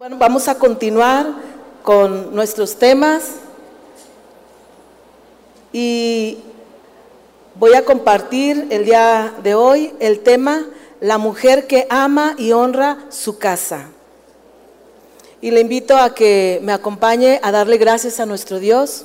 Bueno, vamos a continuar con nuestros temas y voy a compartir el día de hoy el tema La mujer que ama y honra su casa. Y le invito a que me acompañe a darle gracias a nuestro Dios.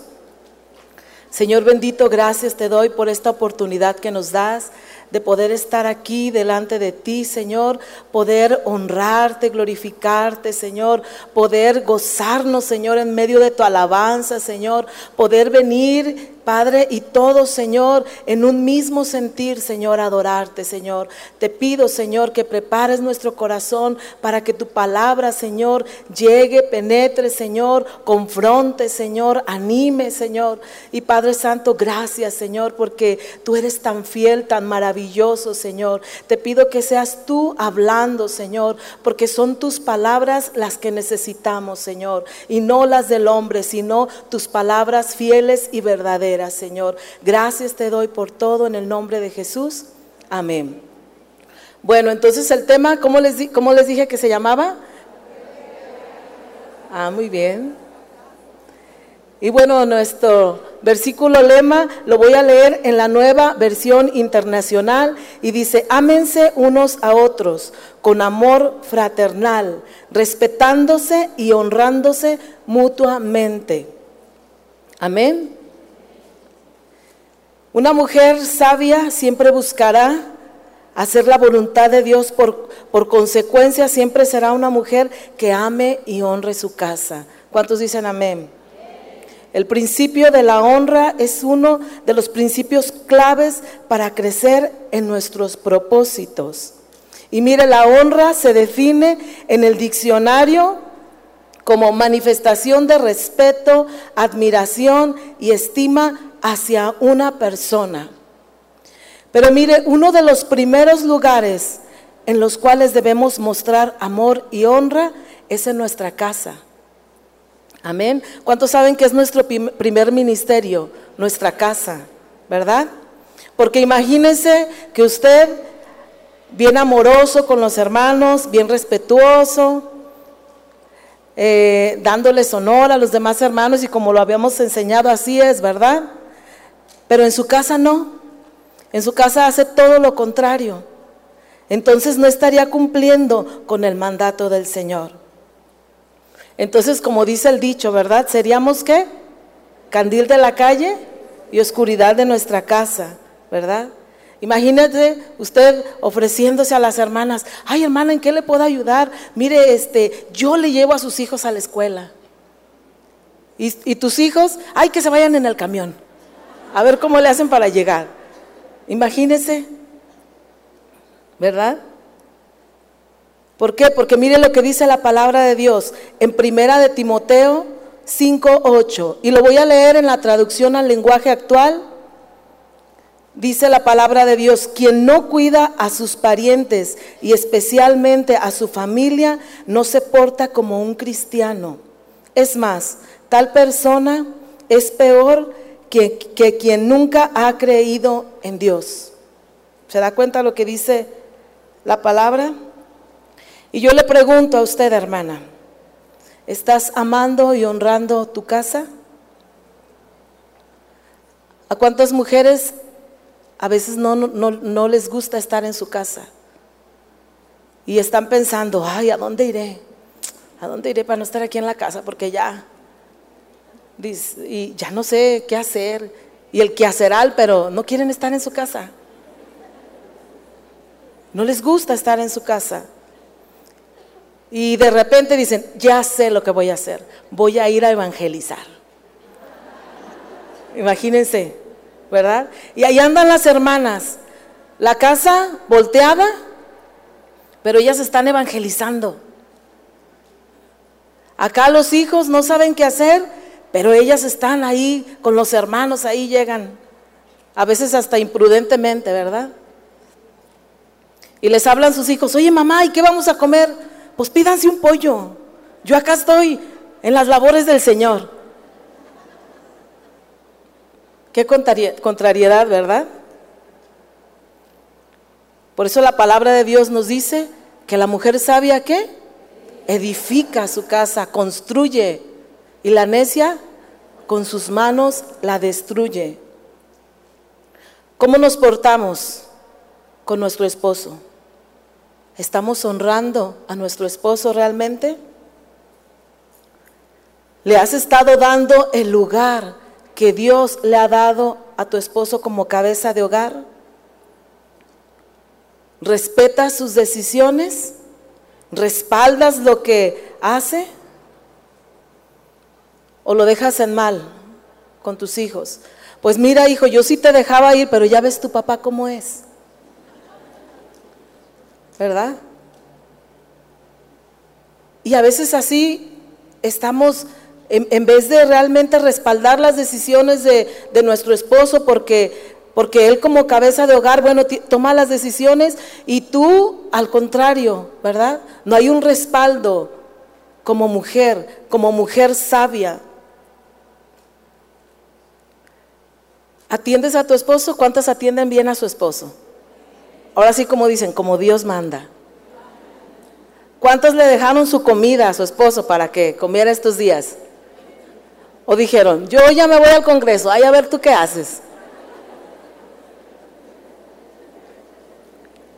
Señor bendito, gracias te doy por esta oportunidad que nos das de poder estar aquí delante de ti, Señor, poder honrarte, glorificarte, Señor, poder gozarnos, Señor, en medio de tu alabanza, Señor, poder venir Padre, y todo, Señor, en un mismo sentir, Señor, adorarte, Señor. Te pido, Señor, que prepares nuestro corazón para que tu palabra, Señor, llegue, penetre, Señor, confronte, Señor, anime, Señor. Y Padre Santo, gracias, Señor, porque tú eres tan fiel, tan maravilloso, Señor. Te pido que seas tú hablando, Señor, porque son tus palabras las que necesitamos, Señor, y no las del hombre, sino tus palabras fieles y verdaderas. Señor. Gracias te doy por todo en el nombre de Jesús. Amén. Bueno, entonces el tema, ¿cómo les, cómo les dije que se llamaba? Ah, muy bien. Y bueno, nuestro versículo lema lo voy a leer en la nueva versión internacional y dice, ámense unos a otros con amor fraternal, respetándose y honrándose mutuamente. Amén. Una mujer sabia siempre buscará hacer la voluntad de Dios, por, por consecuencia siempre será una mujer que ame y honre su casa. ¿Cuántos dicen amén? El principio de la honra es uno de los principios claves para crecer en nuestros propósitos. Y mire, la honra se define en el diccionario como manifestación de respeto, admiración y estima hacia una persona. Pero mire, uno de los primeros lugares en los cuales debemos mostrar amor y honra es en nuestra casa. Amén. ¿Cuántos saben que es nuestro primer ministerio? Nuestra casa, ¿verdad? Porque imagínense que usted, bien amoroso con los hermanos, bien respetuoso, eh, dándoles honor a los demás hermanos y como lo habíamos enseñado, así es, ¿verdad? Pero en su casa no. En su casa hace todo lo contrario. Entonces no estaría cumpliendo con el mandato del Señor. Entonces, como dice el dicho, ¿verdad? Seríamos qué? Candil de la calle y oscuridad de nuestra casa, ¿verdad? Imagínate usted ofreciéndose a las hermanas, ay hermana, ¿en qué le puedo ayudar? Mire, este, yo le llevo a sus hijos a la escuela. Y, y tus hijos, ay, que se vayan en el camión. A ver cómo le hacen para llegar. Imagínese, ¿verdad? ¿Por qué? Porque mire lo que dice la palabra de Dios en Primera de Timoteo 5:8 y lo voy a leer en la traducción al lenguaje actual. Dice la palabra de Dios, quien no cuida a sus parientes y especialmente a su familia, no se porta como un cristiano. Es más, tal persona es peor que, quien nunca ha creído en Dios. ¿Se da cuenta lo que dice la palabra? Y yo le pregunto a usted, hermana, ¿estás amando y honrando tu casa? ¿A cuántas mujeres a veces no, no, no, les gusta estar en su casa? Y están pensando, ay, ¿a dónde iré? ¿A dónde iré para no estar aquí en la casa? Porque ya y ya no sé qué hacer. Y el que hacerá, pero no quieren estar en su casa. No les gusta estar en su casa. Y de repente dicen, ya sé lo que voy a hacer. Voy a ir a evangelizar. Imagínense, ¿verdad? Y ahí andan las hermanas. La casa volteada, pero ellas están evangelizando. Acá los hijos no saben qué hacer pero ellas están ahí con los hermanos, ahí llegan, a veces hasta imprudentemente, ¿verdad? Y les hablan sus hijos, oye mamá, ¿y qué vamos a comer? Pues pídanse un pollo. Yo acá estoy en las labores del Señor. Qué contrariedad, ¿verdad? Por eso la palabra de Dios nos dice que la mujer sabia, ¿qué? edifica su casa, construye, y la necia con sus manos la destruye. ¿Cómo nos portamos con nuestro esposo? ¿Estamos honrando a nuestro esposo realmente? ¿Le has estado dando el lugar que Dios le ha dado a tu esposo como cabeza de hogar? ¿Respetas sus decisiones? ¿Respaldas lo que hace? ¿O lo dejas en mal con tus hijos? Pues mira, hijo, yo sí te dejaba ir, pero ya ves tu papá cómo es. ¿verdad? Y a veces así estamos, en, vez de realmente respaldar las decisiones de, nuestro esposo, porque, porque él como cabeza de hogar, bueno, toma las decisiones y tú al contrario, ¿verdad? No hay un respaldo como mujer, como mujer sabia. ¿Atiendes a tu esposo? ¿Cuántas atienden bien a su esposo? Ahora sí como dicen, como Dios manda. ¿Cuántos le dejaron su comida a su esposo para que comiera estos días? O dijeron, yo ya me voy al Congreso, ay a ver tú qué haces.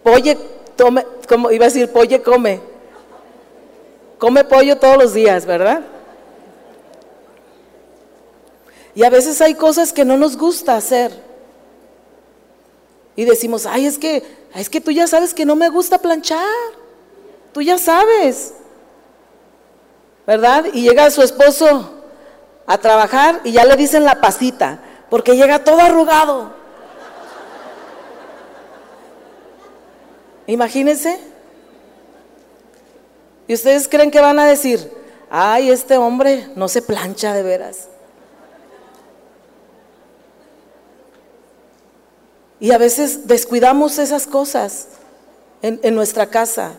Polle, tome, como iba a decir, polle come. Come pollo todos los días, ¿verdad? Y a veces hay cosas que no nos gusta hacer. Y decimos, ay, es que es que tú ya sabes que no me gusta planchar. Tú ya sabes. ¿Verdad? Y llega su esposo a trabajar y ya le dicen la pasita, porque llega todo arrugado. Imagínense. ¿Y ustedes creen que van a decir, ay, este hombre no se plancha de veras? Y a veces descuidamos esas cosas en, nuestra casa.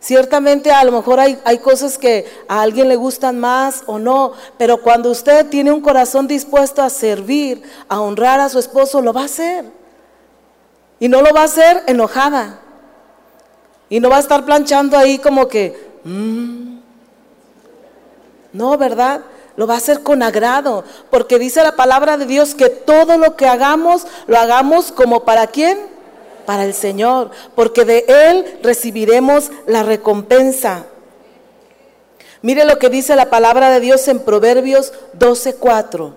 Ciertamente a lo mejor hay, cosas que a alguien le gustan más o no, pero cuando usted tiene un corazón dispuesto a servir, a honrar a su esposo, lo va a hacer. Y no lo va a hacer enojada. Y no va a estar planchando ahí como que, mm". no, ¿verdad? Lo va a hacer con agrado, porque dice la palabra de Dios que todo lo que hagamos, lo hagamos como para quién? Para el Señor, porque de Él recibiremos la recompensa. Mire lo que dice la palabra de Dios en Proverbios 12:4.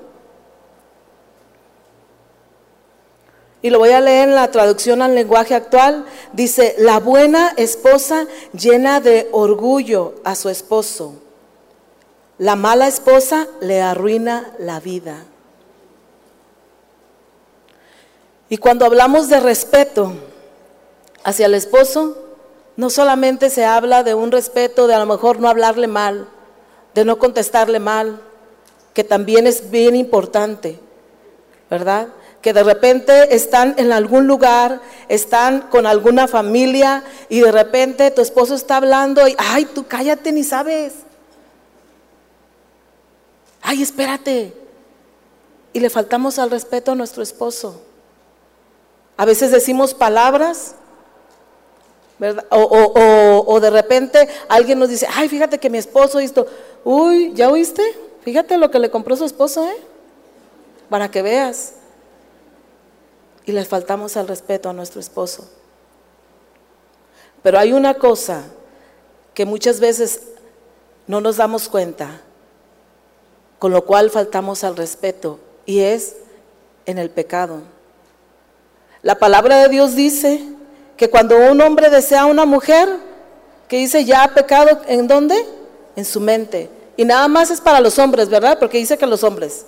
Y lo voy a leer en la traducción al lenguaje actual. Dice, la buena esposa llena de orgullo a su esposo la mala esposa le arruina la vida. Y cuando hablamos de respeto hacia el esposo, no solamente se habla de un respeto de a lo mejor no hablarle mal, de no contestarle mal, que también es bien importante, ¿verdad? Que de repente están en algún lugar, están con alguna familia y de repente tu esposo está hablando y, ay, tú cállate ni sabes ay, espérate. Y le faltamos al respeto a nuestro esposo. A veces decimos palabras, ¿verdad? O, de repente alguien nos dice, ay, fíjate que mi esposo esto, uy, ¿ya oíste? Fíjate lo que le compró su esposo, ¿eh? Para que veas. Y le faltamos al respeto a nuestro esposo. Pero hay una cosa que muchas veces no nos damos cuenta con lo cual faltamos al respeto, y es en el pecado. La palabra de Dios dice que cuando un hombre desea a una mujer, que dice ya ha pecado, ¿en dónde? En su mente. Y nada más es para los hombres, ¿verdad? Porque dice que los hombres.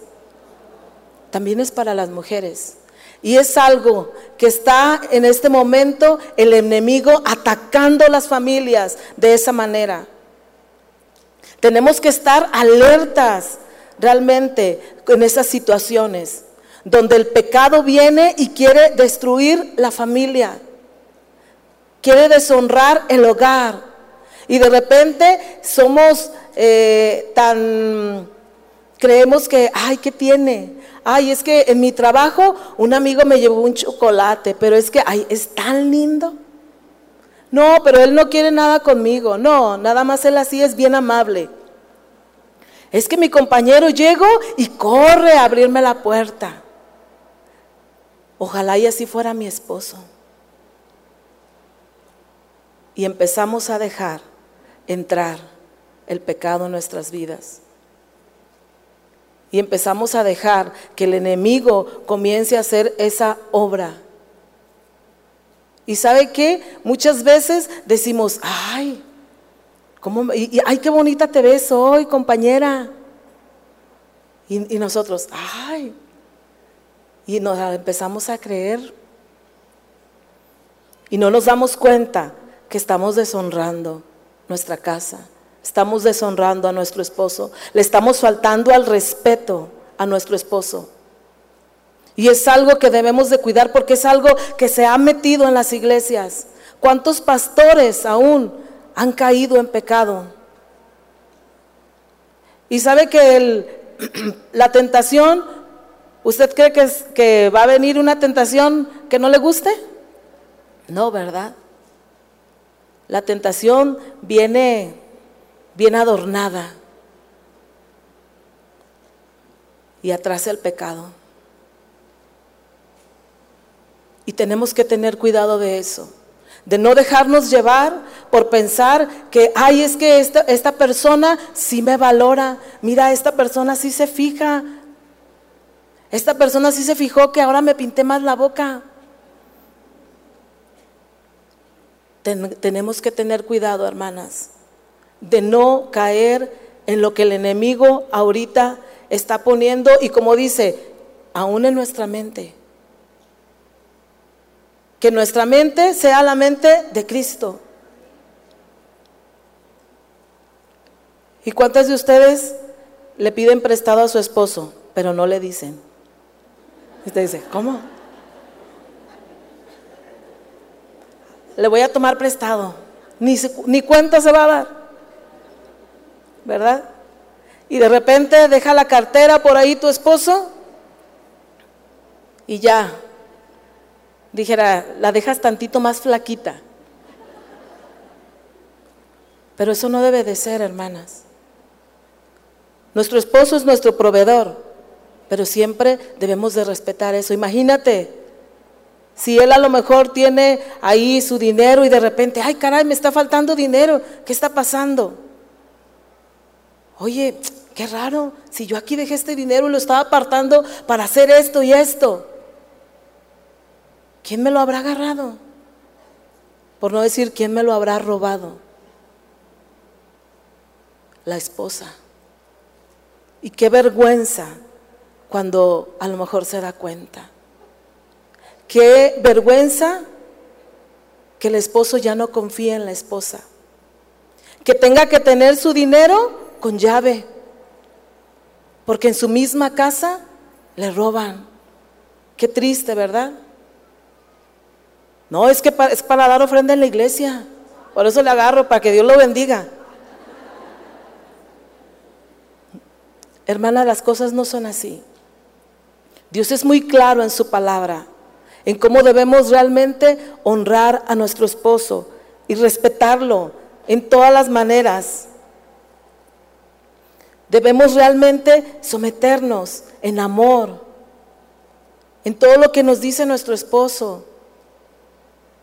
También es para las mujeres. Y es algo que está en este momento el enemigo atacando las familias de esa manera. Tenemos que estar alertas realmente en esas situaciones donde el pecado viene y quiere destruir la familia, quiere deshonrar el hogar. Y de repente somos eh, tan, creemos que, ay, ¿qué tiene? Ay, es que en mi trabajo un amigo me llevó un chocolate, pero es que, ay, es tan lindo. No, pero él no quiere nada conmigo. No, nada más él así es bien amable. Es que mi compañero llegó y corre a abrirme la puerta. Ojalá y así fuera mi esposo. Y empezamos a dejar entrar el pecado en nuestras vidas. Y empezamos a dejar que el enemigo comience a hacer esa obra. Y sabe qué? Muchas veces decimos, ay, ¿cómo, y, ay, qué bonita te ves hoy, compañera. Y, y nosotros, ay, y nos empezamos a creer. Y no nos damos cuenta que estamos deshonrando nuestra casa, estamos deshonrando a nuestro esposo, le estamos faltando al respeto a nuestro esposo. Y es algo que debemos de cuidar porque es algo que se ha metido en las iglesias. ¿Cuántos pastores aún han caído en pecado? Y sabe que el, la tentación ¿Usted cree que, que va a venir una tentación que no le guste? No, ¿verdad? La tentación viene bien adornada y atrasa el pecado. Y tenemos que tener cuidado de eso, de no dejarnos llevar por pensar que, ay, es que esta, esta persona sí me valora, mira, esta persona sí se fija esta persona sí se fijó que ahora me pinté más la boca. tenemos que tener cuidado, hermanas, de no caer en lo que el enemigo ahorita está poniendo y como dice, aún en nuestra mente. Que nuestra mente sea la mente de Cristo. ¿Y cuántas de ustedes le piden prestado a su esposo, pero no le dicen? Y usted dice, ¿cómo? Le voy a tomar prestado. Ni, ni cuenta se va a dar. ¿Verdad? Y de repente deja la cartera por ahí tu esposo y ya. Dijera, la dejas tantito más flaquita. Pero eso no debe de ser, hermanas. Nuestro esposo es nuestro proveedor. Pero siempre debemos de respetar eso. Imagínate, si él a lo mejor tiene ahí su dinero y de repente, ay caray, me está faltando dinero, ¿qué está pasando? Oye, qué raro, si yo aquí dejé este dinero y lo estaba apartando para hacer esto y esto, ¿quién me lo habrá agarrado? Por no decir, ¿quién me lo habrá robado? La esposa. Y qué vergüenza cuando a lo mejor se da cuenta. Qué vergüenza que el esposo ya no confía en la esposa. Que tenga que tener su dinero con llave. Porque en su misma casa le roban. Qué triste, ¿verdad? No, es que es para dar ofrenda en la iglesia. Por eso le agarro, para que Dios lo bendiga. Hermana, las cosas no son así. Dios es muy claro en su palabra, en cómo debemos realmente honrar a nuestro esposo y respetarlo en todas las maneras. Debemos realmente someternos en amor, en todo lo que nos dice nuestro esposo.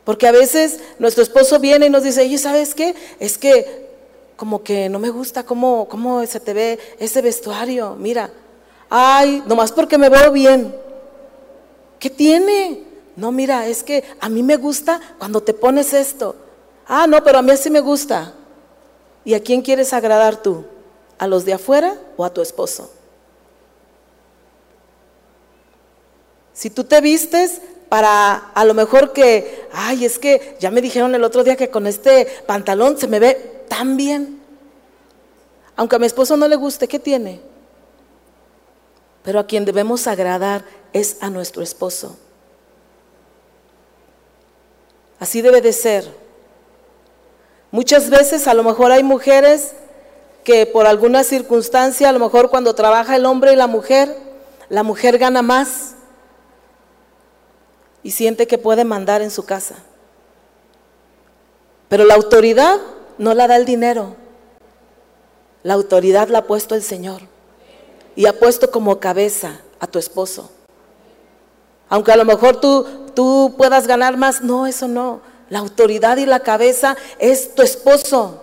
Porque a veces nuestro esposo viene y nos dice, oye, ¿sabes qué? Es que como que no me gusta cómo, cómo se te ve ese vestuario. Mira, ay, nomás porque me veo bien. ¿Qué tiene? No, mira, es que a mí me gusta cuando te pones esto. Ah, no, pero a mí así me gusta. ¿Y a quién quieres agradar tú? ¿A los de afuera o a tu esposo? Si tú te vistes para a lo mejor que, ay, es que ya me dijeron el otro día que con este pantalón se me ve tan bien. Aunque a mi esposo no le guste, ¿qué tiene? pero a quien debemos agradar es a nuestro esposo. Así debe de ser. Muchas veces a lo mejor hay mujeres que por alguna circunstancia, a lo mejor cuando trabaja el hombre y la mujer, la mujer gana más y siente que puede mandar en su casa. Pero la autoridad no la da el dinero. La autoridad la ha puesto el Señor. Y ha puesto como cabeza a tu esposo. Aunque a lo mejor tú, tú puedas ganar más, no, eso no. La autoridad y la cabeza es tu esposo.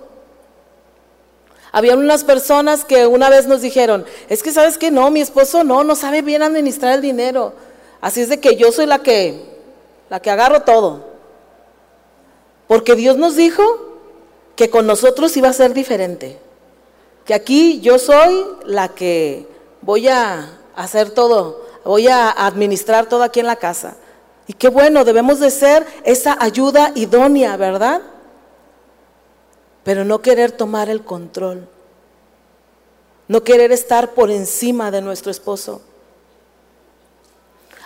Había unas personas que una vez nos dijeron, es que sabes que no, mi esposo no, no sabe bien administrar el dinero. Así es de que yo soy la que, la que agarro todo. Porque Dios nos dijo que con nosotros iba a ser diferente. Que aquí yo soy la que voy a hacer todo, voy a administrar todo aquí en la casa. Y qué bueno, debemos de ser esa ayuda idónea, ¿verdad? pero no querer tomar el control, no querer estar por encima de nuestro esposo.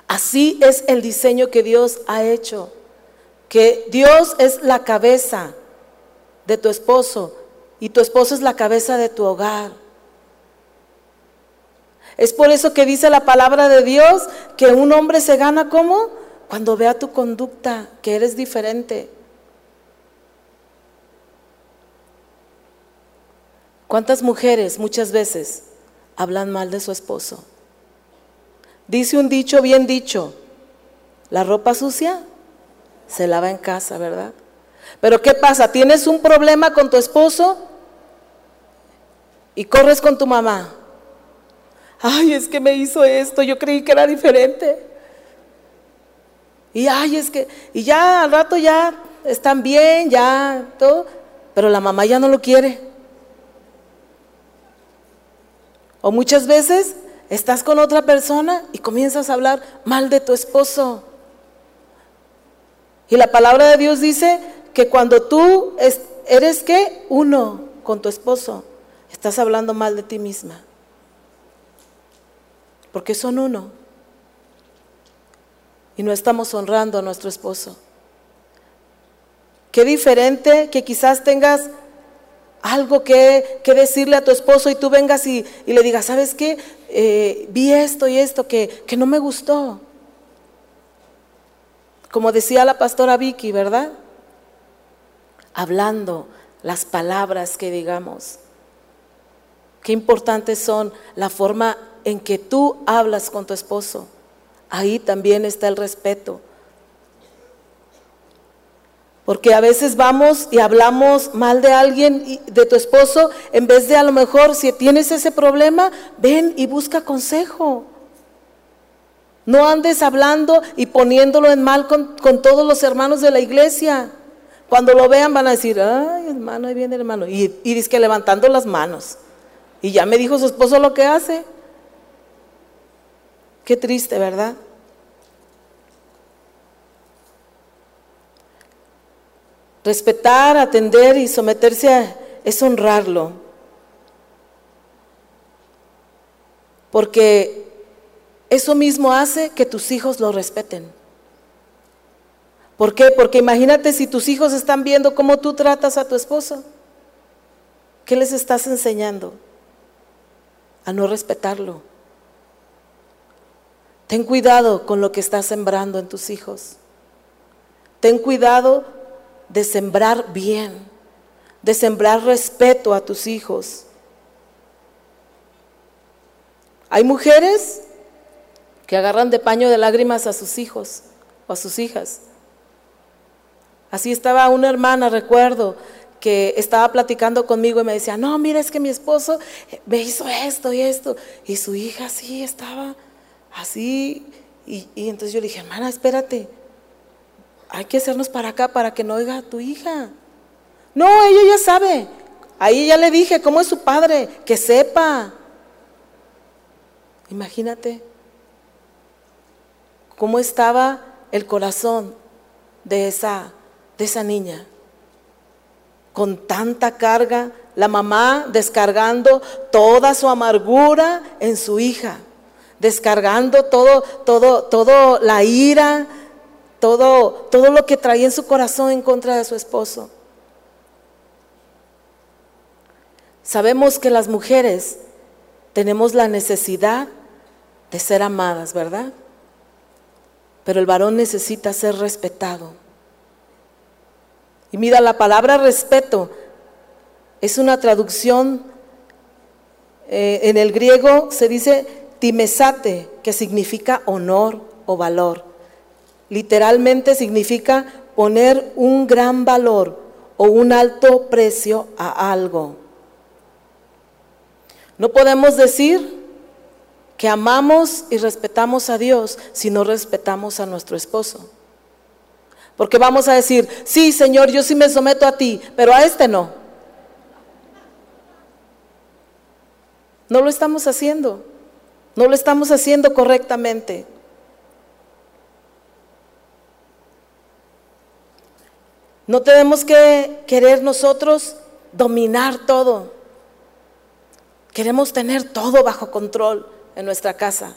Así es el diseño que Dios ha hecho, que Dios es la cabeza de tu esposo y tu esposo es la cabeza de tu hogar. Es por eso que dice la palabra de Dios que un hombre se gana como cuando vea tu conducta, que eres diferente. ¿Cuántas mujeres muchas veces hablan mal de su esposo? Dice un dicho bien dicho, la ropa sucia se lava en casa, ¿verdad? Pero ¿qué pasa? ¿Tienes un problema con tu esposo y corres con tu mamá? Ay, es que me hizo esto, yo creí que era diferente. Y ay, es que, y ya al rato ya están bien, ya todo, pero la mamá ya no lo quiere. O muchas veces estás con otra persona y comienzas a hablar mal de tu esposo. Y la palabra de Dios dice que cuando tú eres que uno con tu esposo, estás hablando mal de ti misma. Porque son uno. Y no estamos honrando a nuestro esposo. Qué diferente que quizás tengas algo que, decirle a tu esposo y tú vengas y, le digas, ¿sabes qué? Eh, vi esto y esto que, que no me gustó. Como decía la pastora Vicky, ¿verdad? Hablando las palabras que digamos. Qué importantes son la forma en que tú hablas con tu esposo. Ahí también está el respeto. Porque a veces vamos y hablamos mal de alguien, de tu esposo, en vez de a lo mejor, si tienes ese problema, ven y busca consejo. No andes hablando y poniéndolo en mal con, todos los hermanos de la iglesia. Cuando lo vean van a decir, ay hermano, ahí viene el hermano. Y, y dice que levantando las manos. Y ya me dijo su esposo lo que hace. Qué triste, ¿verdad? Respetar, atender y someterse a, es honrarlo. Porque eso mismo hace que tus hijos lo respeten. ¿Por qué? Porque imagínate si tus hijos están viendo cómo tú tratas a tu esposo. ¿Qué les estás enseñando? A no respetarlo. Ten cuidado con lo que estás sembrando en tus hijos. Ten cuidado de sembrar bien, de sembrar respeto a tus hijos. Hay mujeres que agarran de paño de lágrimas a sus hijos o a sus hijas. Así estaba una hermana, recuerdo, que estaba platicando conmigo y me decía, no, mira, es que mi esposo me hizo esto y esto. Y su hija sí estaba así. Y, y entonces yo le dije, hermana, espérate, hay que hacernos para acá para que no oiga tu hija. No, ella ya sabe. Ahí ya le dije, ¿cómo es su padre? Que sepa. Imagínate cómo estaba el corazón de esa, de esa niña. Con tanta carga, la mamá descargando toda su amargura en su hija, descargando todo, todo, todo la ira, todo, todo lo que traía en su corazón en contra de su esposo. Sabemos que las mujeres tenemos la necesidad de ser amadas, ¿verdad? Pero el varón necesita ser respetado. Y mira, la palabra respeto es una traducción, eh, en el griego se dice timesate, que significa honor o valor. Literalmente significa poner un gran valor o un alto precio a algo. No podemos decir que amamos y respetamos a Dios si no respetamos a nuestro esposo. Porque vamos a decir, sí, Señor, yo sí me someto a ti, pero a este no. No lo estamos haciendo. No lo estamos haciendo correctamente. No tenemos que querer nosotros dominar todo. Queremos tener todo bajo control en nuestra casa,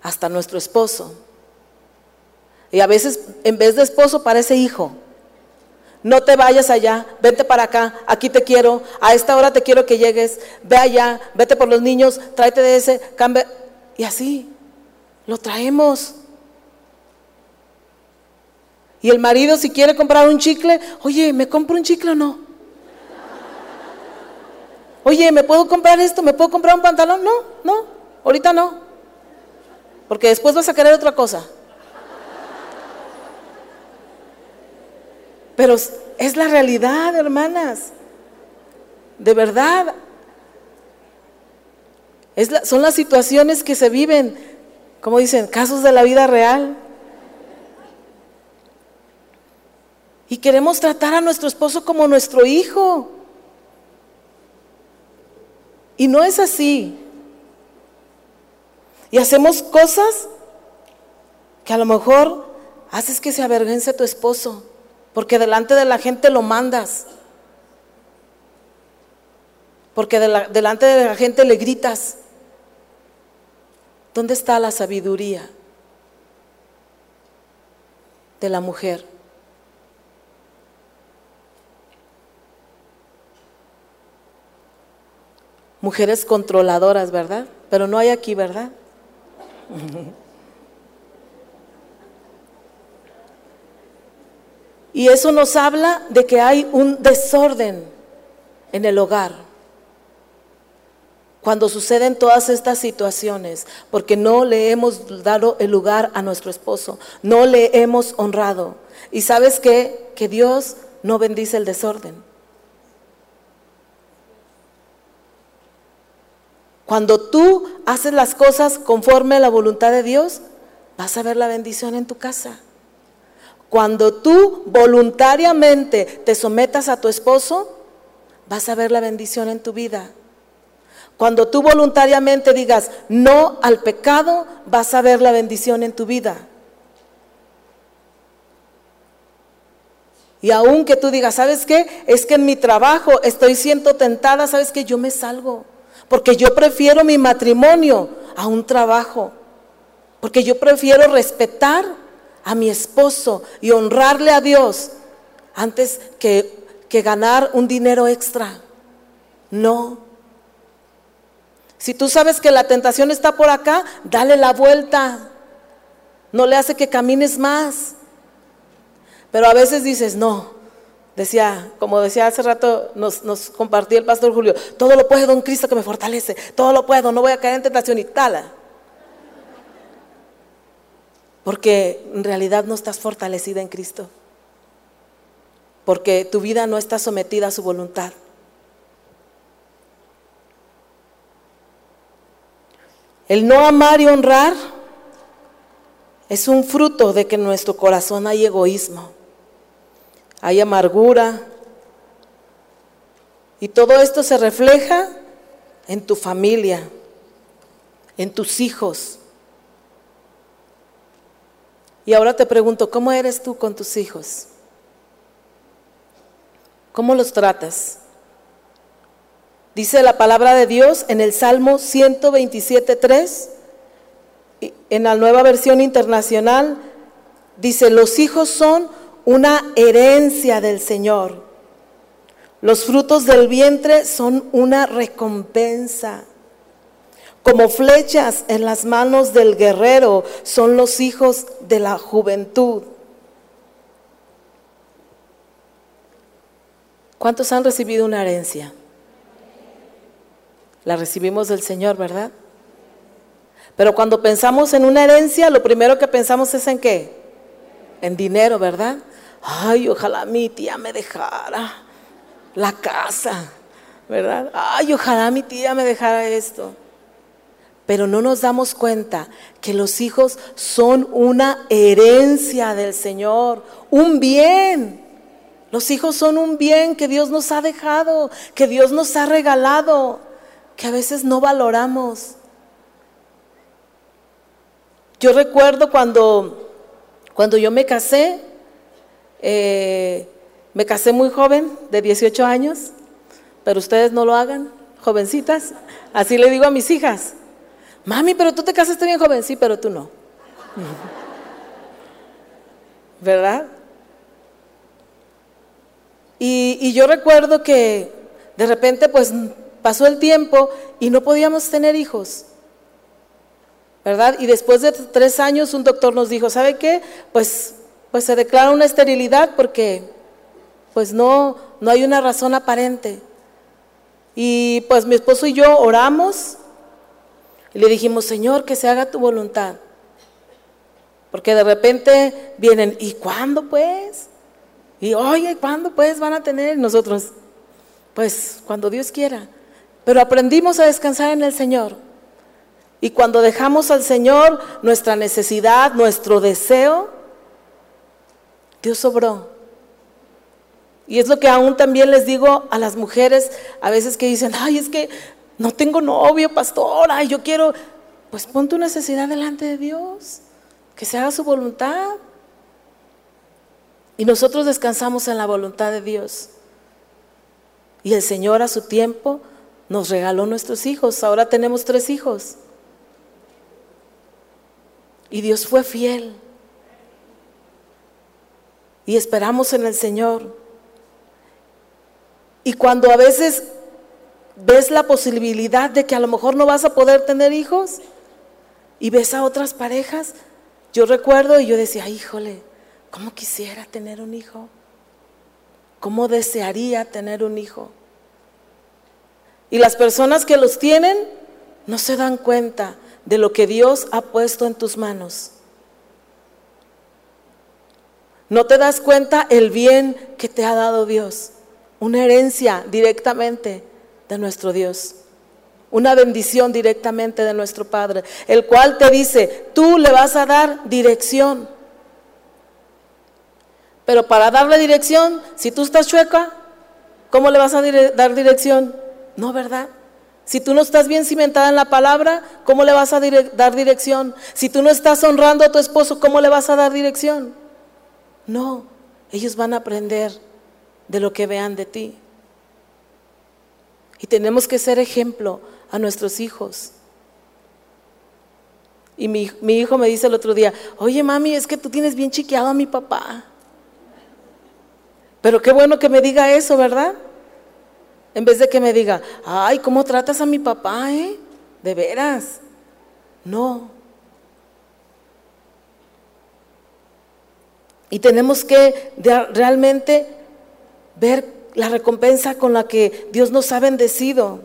hasta nuestro esposo. Y a veces en vez de esposo parece hijo. No te vayas allá, vente para acá, aquí te quiero, a esta hora te quiero que llegues, ve allá, vete por los niños, tráete de ese, cambia. Y así, lo traemos. Y el marido si quiere comprar un chicle, oye, ¿me compro un chicle o no? Oye, ¿me puedo comprar esto? ¿Me puedo comprar un pantalón? No, no, ahorita no. Porque después vas a querer otra cosa. Pero es la realidad, hermanas. De verdad. son las situaciones que se viven, como dicen, casos de la vida real. Y queremos tratar a nuestro esposo como nuestro hijo. Y no es así. Y hacemos cosas que a lo mejor haces que se avergüence tu esposo, porque delante de la gente lo mandas. Porque delante de la gente le gritas. ¿Dónde está la sabiduría de la mujer? Mujeres controladoras, ¿verdad? Pero no hay aquí, ¿verdad? Y eso nos habla de que hay un desorden en el hogar. Cuando suceden todas estas situaciones, porque no le hemos dado el lugar a nuestro esposo, no le hemos honrado. Y sabes? Que Dios no bendice el desorden. Cuando tú haces las cosas conforme a la voluntad de Dios, vas a ver la bendición en tu casa. Cuando tú voluntariamente te sometas a tu esposo, vas a ver la bendición en tu vida. Cuando tú voluntariamente digas no al pecado, vas a ver la bendición en tu vida. Y aunque tú digas, ¿sabes qué? Es que en mi trabajo estoy siendo tentada, ¿sabes qué? Yo me salgo. Porque yo prefiero mi matrimonio a un trabajo. Porque yo prefiero respetar a mi esposo y honrarle a Dios antes que, que ganar un dinero extra. No. Si tú sabes que la tentación está por acá, dale la vuelta. No le hace que camines más. Pero a veces dices, no, Decía, como decía hace rato, nos, nos compartía el pastor Julio, todo lo puedo en Cristo que me fortalece, todo lo puedo, no voy a caer en tentación y tal. Porque en realidad no estás fortalecida en Cristo. Porque tu vida no está sometida a su voluntad. El no amar y honrar es un fruto de que en nuestro corazón hay egoísmo hay amargura. Y todo esto se refleja en tu familia, en tus hijos. Y ahora te pregunto, ¿cómo eres tú con tus hijos? ¿Cómo los tratas? Dice la palabra de Dios en el Salmo 127.3, en la nueva versión internacional, dice, los hijos son una herencia del Señor. Los frutos del vientre son una recompensa. Como flechas en las manos del guerrero son los hijos de la juventud. ¿Cuántos han recibido una herencia? La recibimos del Señor, ¿verdad? Pero cuando pensamos en una herencia, lo primero que pensamos es en qué? En dinero, ¿verdad? Ay, ojalá mi tía me dejara la casa, ¿verdad? Ay, ojalá mi tía me dejara esto. Pero no nos damos cuenta que los hijos son una herencia del Señor, un bien. Los hijos son un bien que Dios nos ha dejado, que Dios nos ha regalado, que a veces no valoramos. Yo recuerdo cuando, cuando yo me casé, eh, me casé muy joven, de 18 años, pero ustedes no lo hagan, jovencitas. Así le digo a mis hijas, mami, pero tú te casaste bien joven, sí, pero tú no. ¿Verdad? Y, yo recuerdo que de repente pues pasó el tiempo y no podíamos tener hijos. ¿Verdad? Y después de tres años un doctor nos dijo, ¿sabe qué? Pues, pues se declara una esterilidad porque pues no, no hay una razón aparente. Y pues mi esposo y yo oramos y le dijimos, Señor, que se haga tu voluntad. Porque de repente vienen, ¿y cuándo pues? Y oye, ¿cuándo pues van a tener nosotros? Pues cuando Dios quiera. Pero aprendimos a descansar en el Señor. Y cuando dejamos al Señor nuestra necesidad, nuestro deseo, Dios sobró. Y es lo que aún también les digo a las mujeres a veces que dicen, ay, es que no tengo novio, pastora, y yo quiero, pues pon tu necesidad delante de Dios, que se haga su voluntad. Y nosotros descansamos en la voluntad de Dios. Y el Señor a su tiempo nos regaló nuestros hijos. Ahora tenemos tres hijos. Y Dios fue fiel. Y esperamos en el Señor. Y cuando a veces ves la posibilidad de que a lo mejor no vas a poder tener hijos y ves a otras parejas, yo recuerdo y yo decía, híjole, ¿Cómo quisiera tener un hijo? ¿Cómo desearía tener un hijo? Y las personas que los tienen no se dan cuenta de lo que Dios ha puesto en tus manos. No te das cuenta el bien que te ha dado Dios, una herencia directamente de nuestro Dios, una bendición directamente de nuestro Padre, el cual te dice, tú le vas a dar dirección. Pero para darle dirección, si tú estás chueca, ¿cómo le vas a dar dirección? No, ¿verdad? Si tú no estás bien cimentada en la palabra, ¿cómo le vas a dar dirección? Si tú no estás honrando a tu esposo, ¿cómo le vas a dar dirección? No, ellos van a aprender de lo que vean de ti. Y tenemos que ser ejemplo a nuestros hijos. Y mi, mi, hijo me dice el otro día, oye mami, es que tú tienes bien chiqueado a mi papá. Pero qué bueno que me diga eso, ¿verdad? En vez de que me diga, ay, ¿cómo tratas a mi papá, eh? De veras. No. Y tenemos que realmente ver la recompensa con la que Dios nos ha bendecido.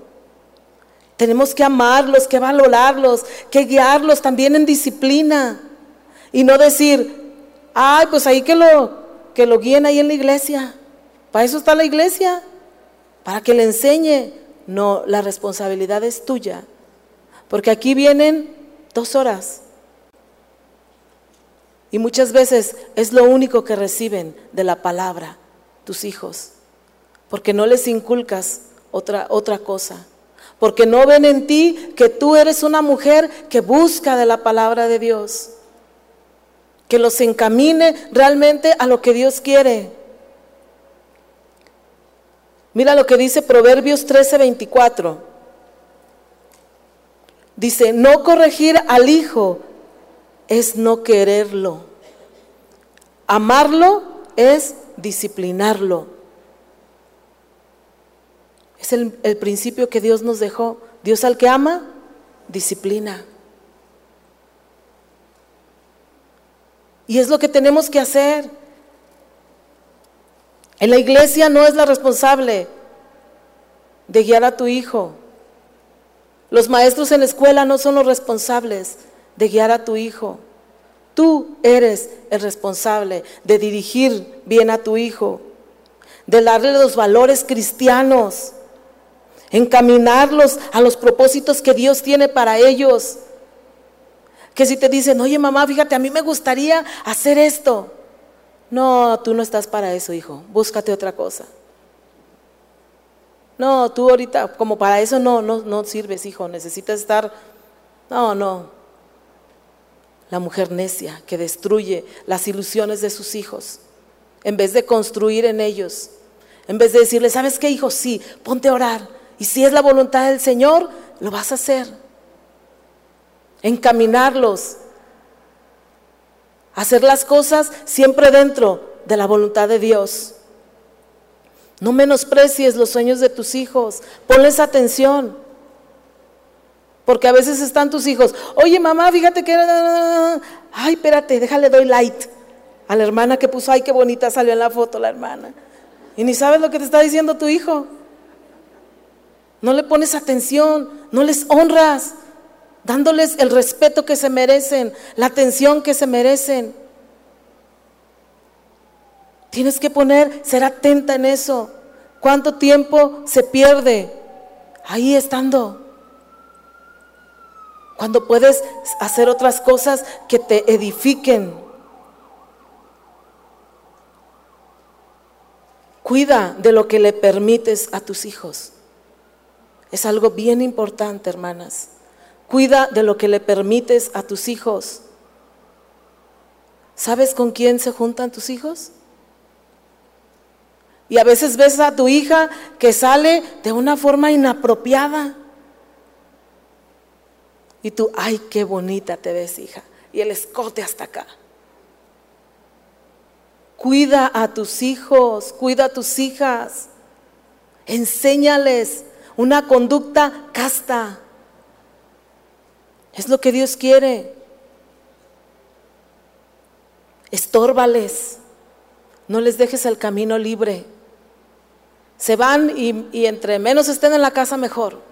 Tenemos que amarlos, que valorarlos, que guiarlos también en disciplina. Y no decir, ay, pues ahí que lo, que lo guíen ahí en la iglesia. Para eso está la iglesia, para que le enseñe. No, la responsabilidad es tuya. Porque aquí vienen dos horas. Y muchas veces es lo único que reciben de la palabra tus hijos. Porque no les inculcas otra, otra cosa. Porque no ven en ti que tú eres una mujer que busca de la palabra de Dios que los encamine realmente a lo que Dios quiere. Mira lo que dice Proverbios 13:24. Dice, no corregir al hijo es no quererlo. Amarlo es disciplinarlo. Es el, principio que Dios nos dejó. Dios al que ama, disciplina. Y es lo que tenemos que hacer. En la iglesia no es la responsable de guiar a tu hijo. Los maestros en la escuela no son los responsables de guiar a tu hijo. Tú eres el responsable de dirigir bien a tu hijo, de darle los valores cristianos, encaminarlos a los propósitos que Dios tiene para ellos. Que si te dicen, oye mamá, fíjate, a mí me gustaría hacer esto. No, tú no estás para eso, hijo. Búscate otra cosa. No, tú ahorita, como para eso no, no, no sirves, hijo. Necesitas estar. No, no. La mujer necia que destruye las ilusiones de sus hijos. En vez de construir en ellos. En vez de decirle, ¿sabes qué, hijo? Sí, ponte a orar. Y si es la voluntad del Señor, lo vas a hacer. Encaminarlos Hacer las cosas siempre dentro de la voluntad de Dios. No menosprecies los sueños de tus hijos. Ponles atención. Porque a veces están tus hijos. Oye, mamá, fíjate que. Ay, espérate, déjale, doy light. A la hermana que puso, ay, qué bonita salió en la foto la hermana. Y ni sabes lo que te está diciendo tu hijo. No le pones atención, no les honras dándoles el respeto que se merecen, la atención que se merecen. Tienes que poner, ser atenta en eso. ¿Cuánto tiempo se pierde ahí estando? Cuando puedes hacer otras cosas que te edifiquen. Cuida de lo que le permites a tus hijos. Es algo bien importante, hermanas. Cuida de lo que le permites a tus hijos. ¿Sabes con quién se juntan tus hijos? Y a veces ves a tu hija que sale de una forma inapropiada. Y tú, ay, qué bonita te ves, hija. Y el escote hasta acá. Cuida a tus hijos, cuida a tus hijas. Enséñales una conducta casta. Es lo que Dios quiere. Estórbales. No les dejes el camino libre. Se van y, y, entre menos estén en la casa mejor.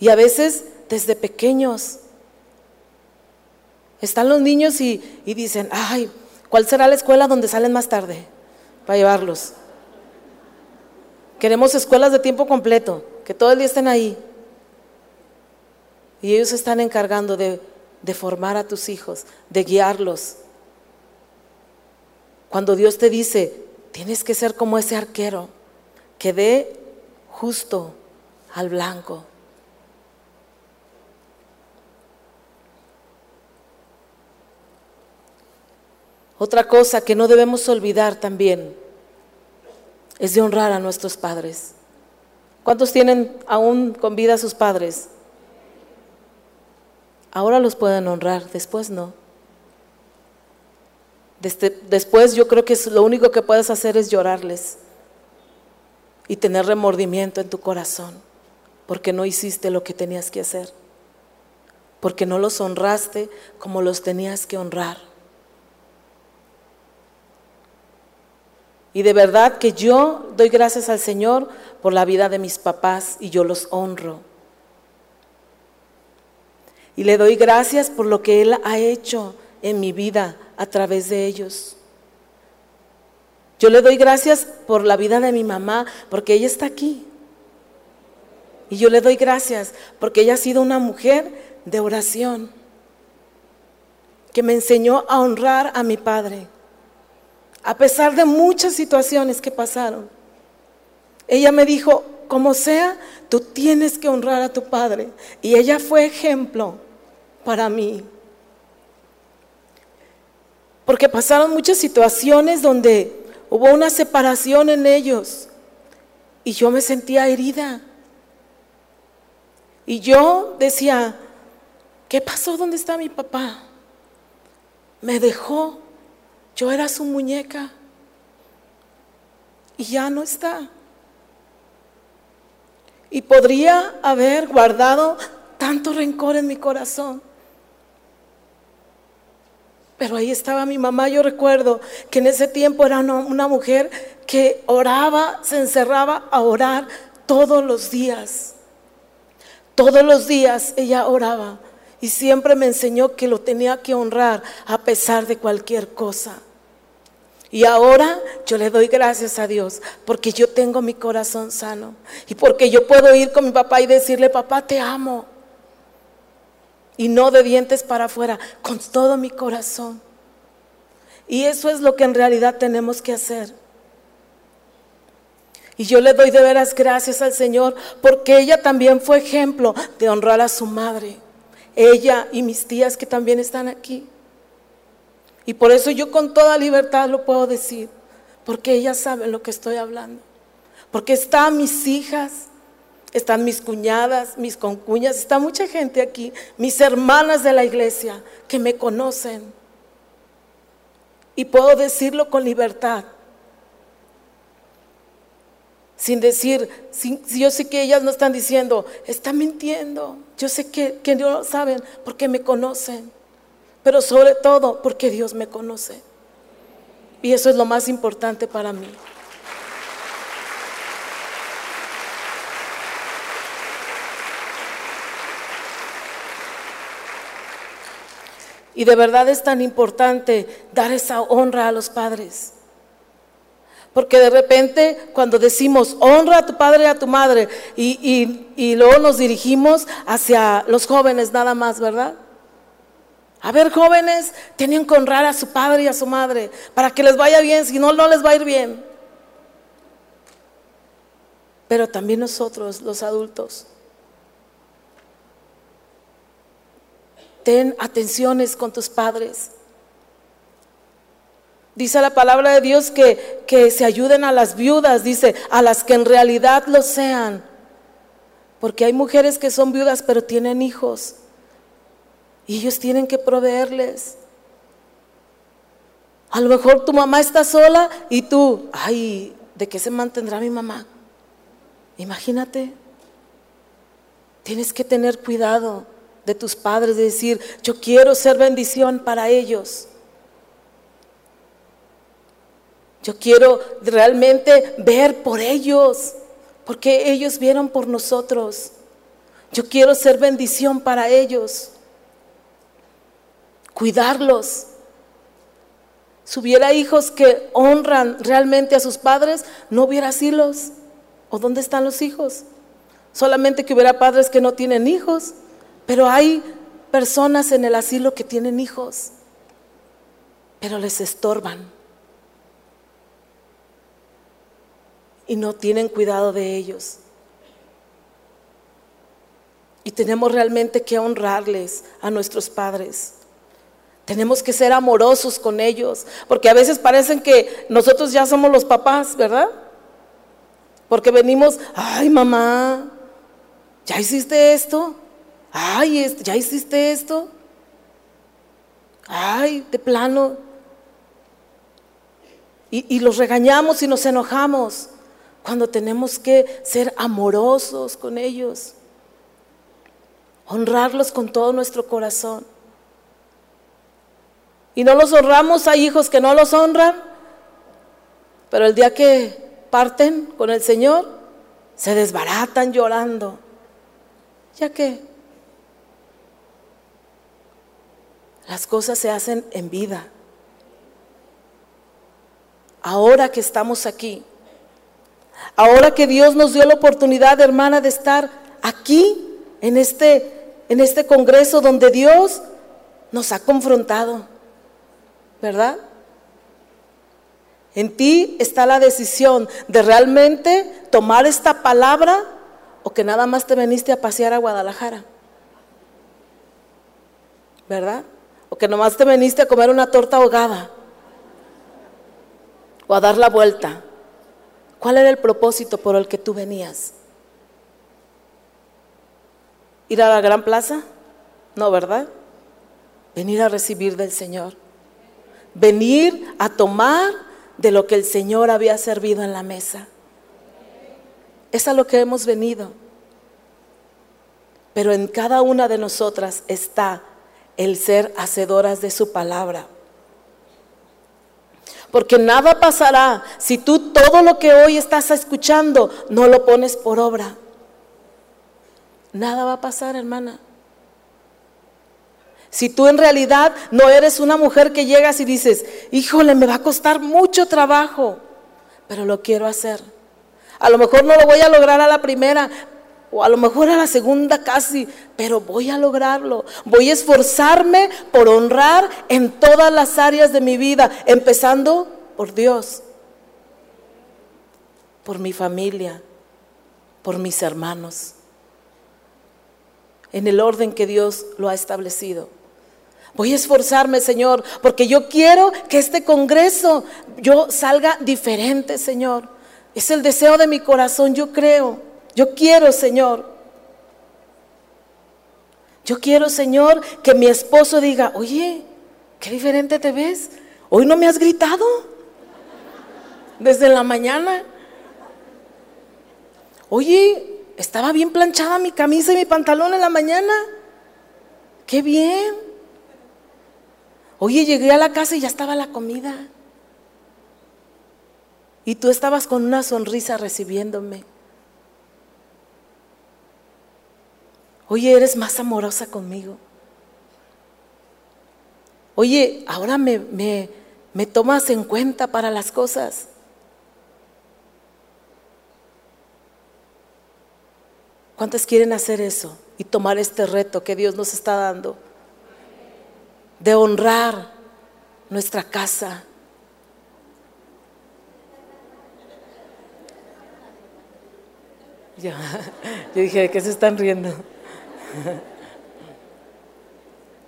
Y a veces desde pequeños están los niños y, dicen, ay, ¿cuál será la escuela donde salen más tarde? Para llevarlos. Queremos escuelas de tiempo completo, que todo el día estén ahí. Y ellos están encargando de, formar a tus hijos, de guiarlos. Cuando Dios te dice, tienes que ser como ese arquero, que dé justo al blanco. Otra cosa que no debemos olvidar también es de honrar a nuestros padres. ¿Cuántos tienen aún con vida a sus padres? Ahora los pueden honrar, después no. después yo creo que lo único que puedes hacer es llorarles y tener remordimiento en tu corazón porque no hiciste lo que tenías que hacer, porque no los honraste como los tenías que honrar. Y de verdad que yo doy gracias al Señor por la vida de mis papás y yo los honro. Y le doy gracias por lo que Él ha hecho en mi vida a través de ellos. Yo le doy gracias por la vida de mi mamá, porque ella está aquí. Y yo le doy gracias porque ella ha sido una mujer de oración, que me enseñó a honrar a mi padre, a pesar de muchas situaciones que pasaron. Ella me dijo, como sea, tú tienes que honrar a tu padre. Y ella fue ejemplo para mí. Porque pasaron muchas situaciones donde hubo una separación en ellos y yo me sentía herida. Y yo decía, ¿qué pasó? ¿Dónde está mi papá? Me dejó. Yo era su muñeca. Y ya no está. Y podría haber guardado tanto rencor en mi corazón. Pero ahí estaba mi mamá, yo recuerdo que en ese tiempo era una, mujer que oraba, se encerraba a orar todos los días. Todos los días ella oraba y siempre me enseñó que lo tenía que honrar a pesar de cualquier cosa. Y ahora yo le doy gracias a Dios porque yo tengo mi corazón sano y porque yo puedo ir con mi papá y decirle, papá, te amo. Y no de dientes para afuera, con todo mi corazón. Y eso es lo que en realidad tenemos que hacer. Y yo le doy de veras gracias al Señor porque ella también fue ejemplo de honrar a su madre. Ella y mis tías que también están aquí. Y por eso yo con toda libertad lo puedo decir, porque ellas saben lo que estoy hablando. Porque están mis hijas, están mis cuñadas, mis concuñas, está mucha gente aquí, mis hermanas de la iglesia que me conocen. Y puedo decirlo con libertad. Sin decir, si yo sé que ellas no están diciendo, está mintiendo. Yo sé que, que no lo saben porque me conocen pero sobre todo porque Dios me conoce. Y eso es lo más importante para mí. Y de verdad es tan importante dar esa honra a los padres. Porque de repente cuando decimos honra a tu padre y a tu madre y, y luego nos dirigimos hacia los jóvenes nada más, ¿verdad? A ver, jóvenes, tienen que honrar a su padre y a su madre para que les vaya bien, si no, no les va a ir bien. Pero también nosotros, los adultos, ten atenciones con tus padres. Dice la palabra de Dios que, que se ayuden a las viudas, dice, a las que en realidad lo sean. Porque hay mujeres que son viudas pero tienen hijos. Y ellos tienen que proveerles. A lo mejor tu mamá está sola y tú, ay, ¿de qué se mantendrá mi mamá? Imagínate. Tienes que tener cuidado de tus padres, de decir, yo quiero ser bendición para ellos. Yo quiero realmente ver por ellos, porque ellos vieron por nosotros. Yo quiero ser bendición para ellos cuidarlos. Si hubiera hijos que honran realmente a sus padres, no hubiera asilos. ¿O dónde están los hijos? Solamente que hubiera padres que no tienen hijos, pero hay personas en el asilo que tienen hijos, pero les estorban y no tienen cuidado de ellos. Y tenemos realmente que honrarles a nuestros padres. Tenemos que ser amorosos con ellos, porque a veces parecen que nosotros ya somos los papás, ¿verdad? Porque venimos, ay mamá, ¿ya hiciste esto? Ay, ¿ya hiciste esto? Ay, de plano. Y, los regañamos y nos enojamos cuando tenemos que ser amorosos con ellos, honrarlos con todo nuestro corazón y no los honramos, hay hijos que no los honran, pero el día que parten con el Señor, se desbaratan llorando. ¿Ya que Las cosas se hacen en vida. Ahora que estamos aquí, ahora que Dios nos dio la oportunidad, hermana, de estar aquí, en este, en este congreso donde Dios nos ha confrontado. ¿Verdad? En ti está la decisión de realmente tomar esta palabra o que nada más te veniste a pasear a Guadalajara. ¿Verdad? O que nomás te veniste a comer una torta ahogada o a dar la vuelta. ¿Cuál era el propósito por el que tú venías? ¿Ir a la gran plaza? No, ¿verdad? Venir a recibir del Señor venir a tomar de lo que el Señor había servido en la mesa. Es a lo que hemos venido. Pero en cada una de nosotras está el ser hacedoras de su palabra. Porque nada pasará si tú todo lo que hoy estás escuchando no lo pones por obra. Nada va a pasar, hermana. Si tú en realidad no eres una mujer que llegas y dices, híjole, me va a costar mucho trabajo, pero lo quiero hacer. A lo mejor no lo voy a lograr a la primera, o a lo mejor a la segunda casi, pero voy a lograrlo. Voy a esforzarme por honrar en todas las áreas de mi vida, empezando por Dios, por mi familia, por mis hermanos, en el orden que Dios lo ha establecido. Voy a esforzarme, Señor, porque yo quiero que este Congreso yo salga diferente, Señor. Es el deseo de mi corazón, yo creo. Yo quiero, Señor. Yo quiero, Señor, que mi esposo diga, oye, qué diferente te ves. Hoy no me has gritado desde la mañana. Oye, estaba bien planchada mi camisa y mi pantalón en la mañana. Qué bien. Oye, llegué a la casa y ya estaba la comida. Y tú estabas con una sonrisa recibiéndome. Oye, eres más amorosa conmigo. Oye, ahora me, me, tomas en cuenta para las cosas. ¿Cuántas quieren hacer eso y tomar este reto que Dios nos está dando? De honrar nuestra casa. Yo, yo dije, ¿de qué se están riendo?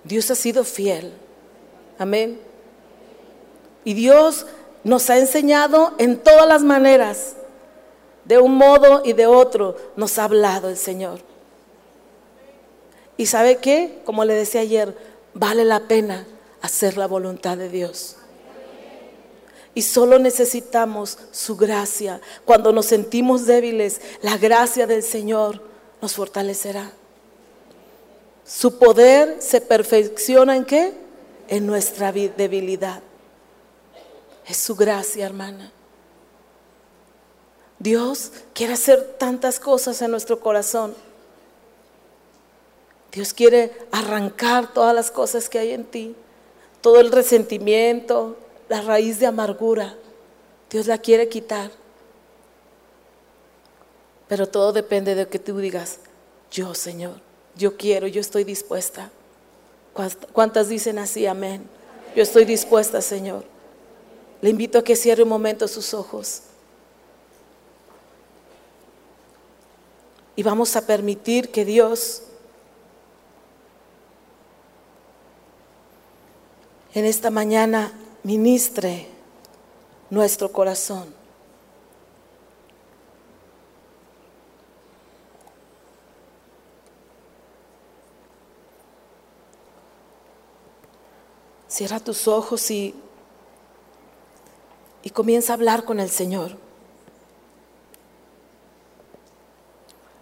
Dios ha sido fiel. Amén. Y Dios nos ha enseñado en todas las maneras, de un modo y de otro, nos ha hablado el Señor. Y sabe qué, como le decía ayer, vale la pena hacer la voluntad de Dios. Y solo necesitamos su gracia. Cuando nos sentimos débiles, la gracia del Señor nos fortalecerá. Su poder se perfecciona en qué? En nuestra debilidad. Es su gracia, hermana. Dios quiere hacer tantas cosas en nuestro corazón. Dios quiere arrancar todas las cosas que hay en ti, todo el resentimiento, la raíz de amargura. Dios la quiere quitar. Pero todo depende de que tú digas, yo, Señor, yo quiero, yo estoy dispuesta. ¿Cuántas dicen así? Amén. Yo estoy dispuesta, Señor. Le invito a que cierre un momento sus ojos. Y vamos a permitir que Dios en esta mañana ministre nuestro corazón. Cierra tus ojos y, y comienza a hablar con el Señor.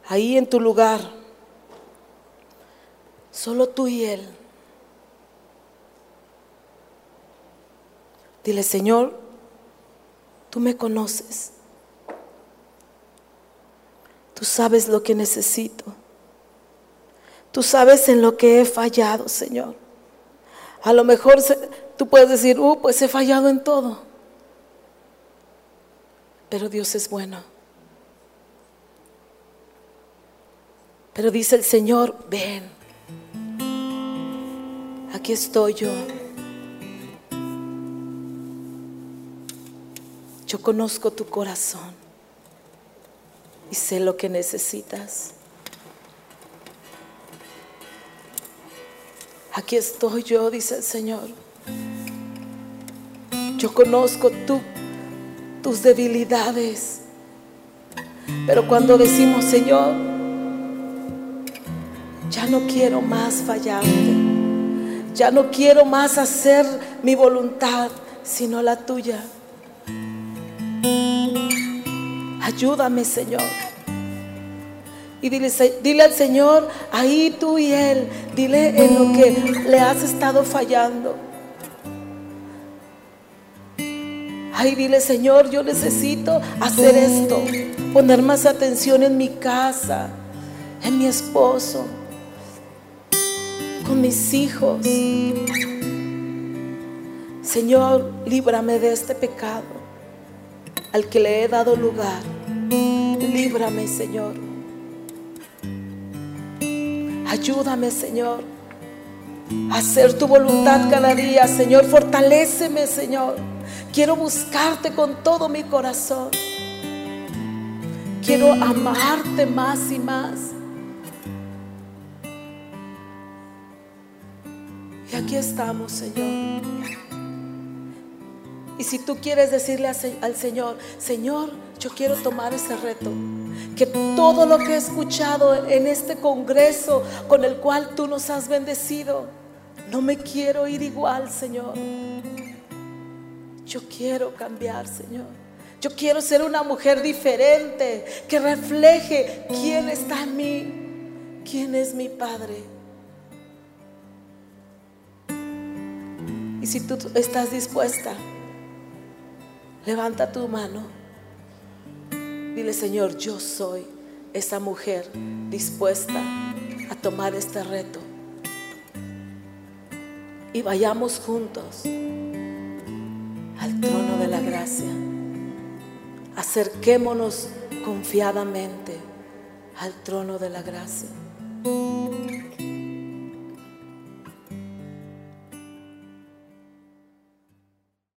Ahí en tu lugar, solo tú y Él. Dile, Señor, tú me conoces. Tú sabes lo que necesito. Tú sabes en lo que he fallado, Señor. A lo mejor tú puedes decir, uh, pues he fallado en todo. Pero Dios es bueno. Pero dice el Señor, ven, aquí estoy yo. Yo conozco tu corazón y sé lo que necesitas. Aquí estoy yo, dice el Señor. Yo conozco tus debilidades. Pero cuando decimos, Señor, ya no quiero más fallarte. Ya no quiero más hacer mi voluntad, sino la tuya. Ayúdame, Señor. Y dile, dile, al Señor, ahí tú y Él, dile en lo que le has estado fallando. Ay, dile, Señor, yo necesito hacer esto, poner más atención en mi casa, en mi esposo, con mis hijos. Señor, líbrame de este pecado al que le he dado lugar. Líbrame, Señor. Ayúdame, Señor, a hacer tu voluntad cada día. Señor, fortaléceme, Señor. Quiero buscarte con todo mi corazón. Quiero amarte más y más. Y aquí estamos, Señor. Y si tú quieres decirle al Señor, Señor, yo quiero tomar ese reto. Que todo lo que he escuchado en este congreso con el cual tú nos has bendecido, no me quiero ir igual, Señor. Yo quiero cambiar, Señor. Yo quiero ser una mujer diferente, que refleje quién está en mí, quién es mi Padre. Y si tú estás dispuesta, Levanta tu mano. Dile, Señor, yo soy esa mujer dispuesta a tomar este reto. Y vayamos juntos al trono de la gracia. Acerquémonos confiadamente al trono de la gracia.